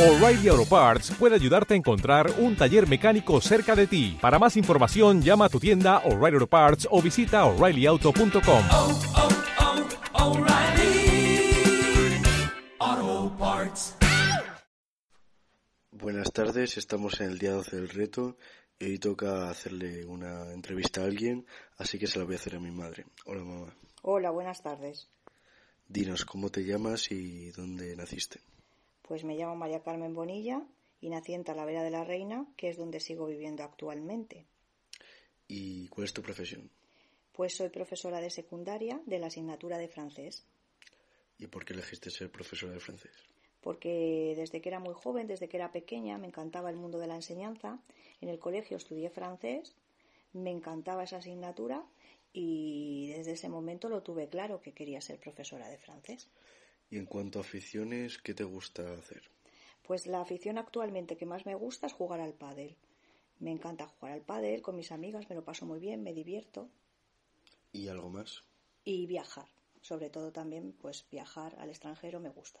O'Reilly Auto Parts puede ayudarte a encontrar un taller mecánico cerca de ti. Para más información, llama a tu tienda O'Reilly Auto Parts o visita oreillyauto.com. oh, oh, Parts. Buenas tardes, estamos en el día 12 del reto y hoy toca hacerle una entrevista a alguien, así que se la voy a hacer a mi madre. Hola mamá, Hola, buenas tardes. dinos cómo te llamas y dónde naciste. Pues me llamo María Carmen Bonilla y nací en Talavera de la Reina, que es donde sigo viviendo actualmente. ¿Y cuál es tu profesión? Pues soy profesora de secundaria de la asignatura de francés, ¿Y por qué elegiste ser profesora de francés? porque desde que era muy joven, desde que era pequeña, me encantaba el mundo de la enseñanza. En el colegio estudié francés, me encantaba esa asignatura y desde ese momento lo tuve claro que quería ser profesora de francés. Y en cuanto a aficiones, ¿qué te gusta hacer? Pues la afición actualmente que más me gusta es jugar al pádel. Me encanta jugar al pádel con mis amigas, me lo paso muy bien, me divierto ¿Y algo más? y viajar. Sobre todo también, pues viajar al extranjero me gusta.